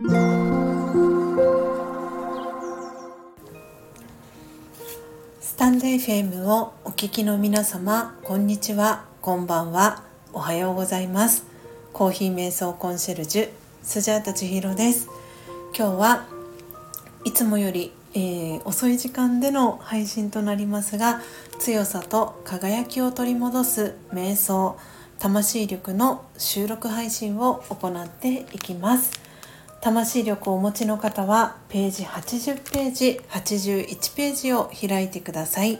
スタンド FM をお聞きの皆様こんにちはこんばんはおはようございます。コーヒー瞑想コンシェルジュスジャータ千尋です。今日はいつもより、えー、遅い時間での配信となりますが強さと輝きを取り戻す瞑想魂力の収録配信を行っていきます。魂力をお持ちの方はページ80ページ81ページを開いてください。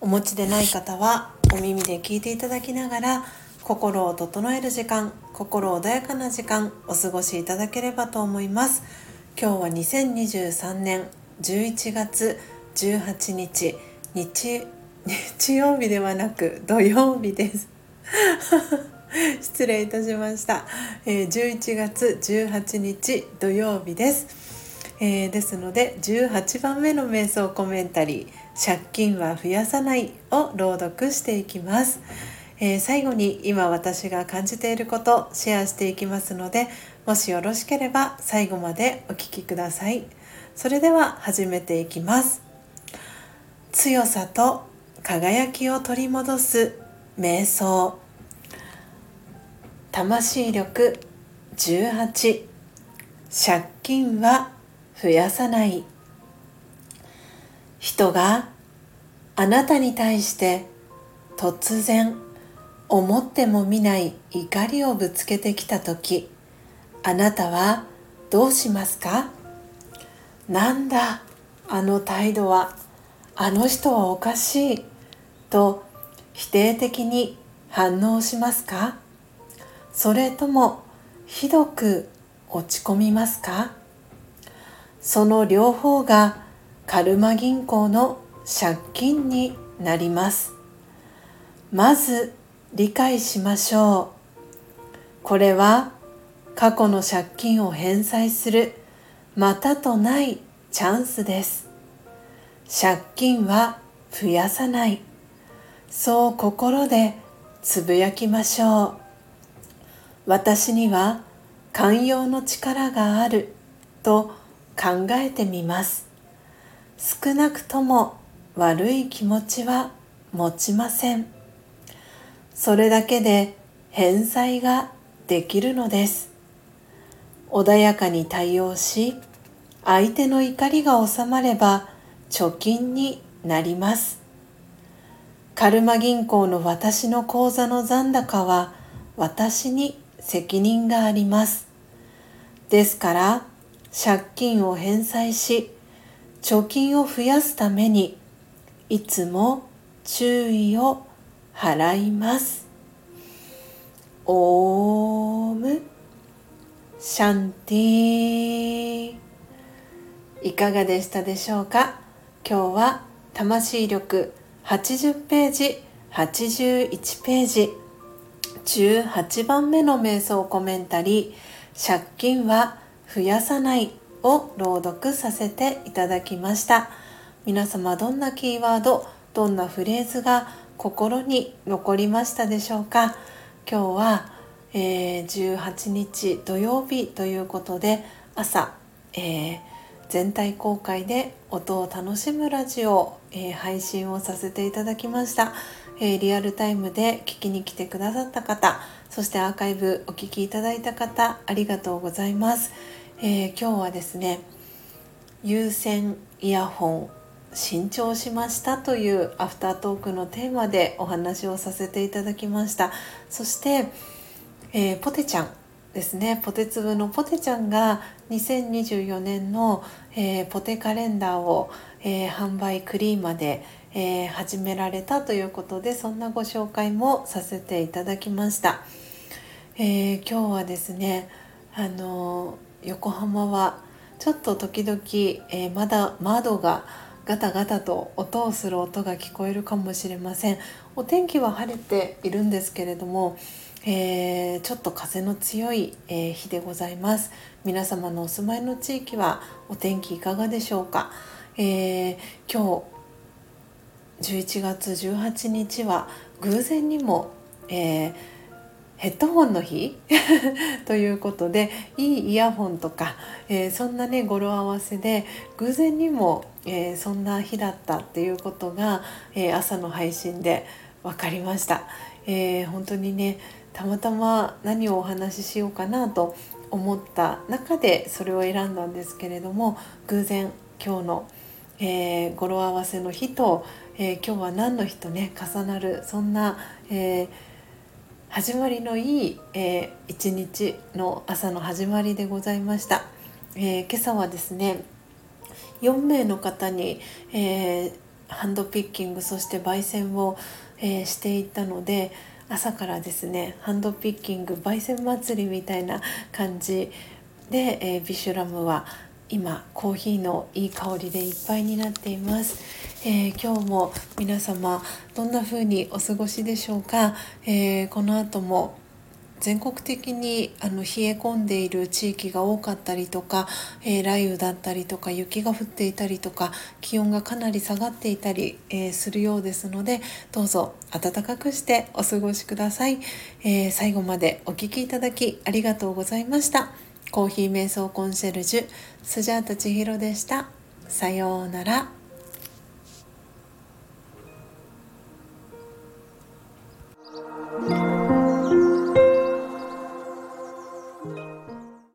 お持ちでない方はお耳で聞いていただきながら心を整える時間心穏やかな時間お過ごしいただければと思います。今日は2023年11月18日日 日曜日ではなく土曜日です。失礼いたしました、えー、11月18日土曜日です、えー、ですので18番目の瞑想コメンタリー借金は増やさないを朗読していきます、えー、最後に今私が感じていることシェアしていきますのでもしよろしければ最後までお聴きください。それでは始めていきます。強さと輝きを取り戻す瞑想。魂力18借金は増やさない。人があなたに対して突然思ってもみない怒りをぶつけてきた時あなたはどうしますか？なんだ？あの態度は？あの人はおかしい？と否定的に反応しますか？それともひどく落ち込みますか？その両方がカルマ銀行の借金になります。まず理解しましょう。これは過去の借金を返済するまたとないチャンスです。借金は増やさない。そう心でつぶやきましょう。私には寛容の力があると考えてみます。少なくとも悪い気持ちは持ちません。それだけで返済ができるのです。穏やかに対応し相手の怒りが収まれば貯金になります。カルマ銀行の私の口座の残高は私に責任があります。ですから借金を返済し貯金を増やすためにいつも注意を払います。オーム。シャンティいかがでしたでしょうか？今日は魂力80ページ81ページ。18番目の瞑想コメンタリー借金は増やさないを朗読させていただきました。皆様どんなキーワードどんなフレーズが心に残りましたでしょうか？今日は、えー、18日土曜日ということで朝、えー、全体公開で音を楽しむラジオ、えー、配信をさせていただきました。えー、リアルタイムで聞きに来てくださった方そしてアーカイブお聴きいただいた方ありがとうございます、えー、今日はですね有線イヤホン新調しましたというアフタートークのテーマでお話をさせていただきました。そして、え、ポテちゃんですね。ポテ粒のポテちゃんが2024年の、え、ポテカレンダーを、えー、販売クリーマでえー、始められたということでそんなご紹介もさせていただきました、えー、今日はですねあの横浜はちょっと時々、え、まだ窓がガタガタと音をする音が聞こえるかもしれません。お天気は晴れているんですけれども、えー、ちょっと風の強い、えー、日でございます。皆様のお住まいの地域はお天気いかがでしょうか、えー、今日11月18日は偶然にも、えー、ヘッドホンの日 ということでいいイヤホンとか、えー、そんなね語呂合わせで偶然にも、えー、そんな日だったっていうことが、えー、朝の配信で分かりました、え本当にねたまたま何をお話ししようかなと思った中でそれを選んだんですけれども偶然今日の、え語呂合わせの日と、え今日は何の日とね重なるそんな、えー始まりのいい、えー、一日の朝の始まりでございました、え、今朝はですね4名の方に、え、ハンドピッキングそして焙煎を、え、していったので朝からですねハンドピッキング焙煎祭りみたいな感じで、えー、ビシュラムは今コーヒーのいい香りでいっぱいになっています、えー、今日も皆様どんな風にお過ごしでしょうか、えー、この後も全国的にあの冷え込んでいる地域が多かったりとか、えー、雷雨だったりとか雪が降っていたりとか気温がかなり下がっていたり、えー、するようですのでどうぞ暖かくしてお過ごしください、えー、最後までお聴きいただきありがとうございました。コーヒー瞑想コンシェルジュスジャータ千尋でした。さようなら。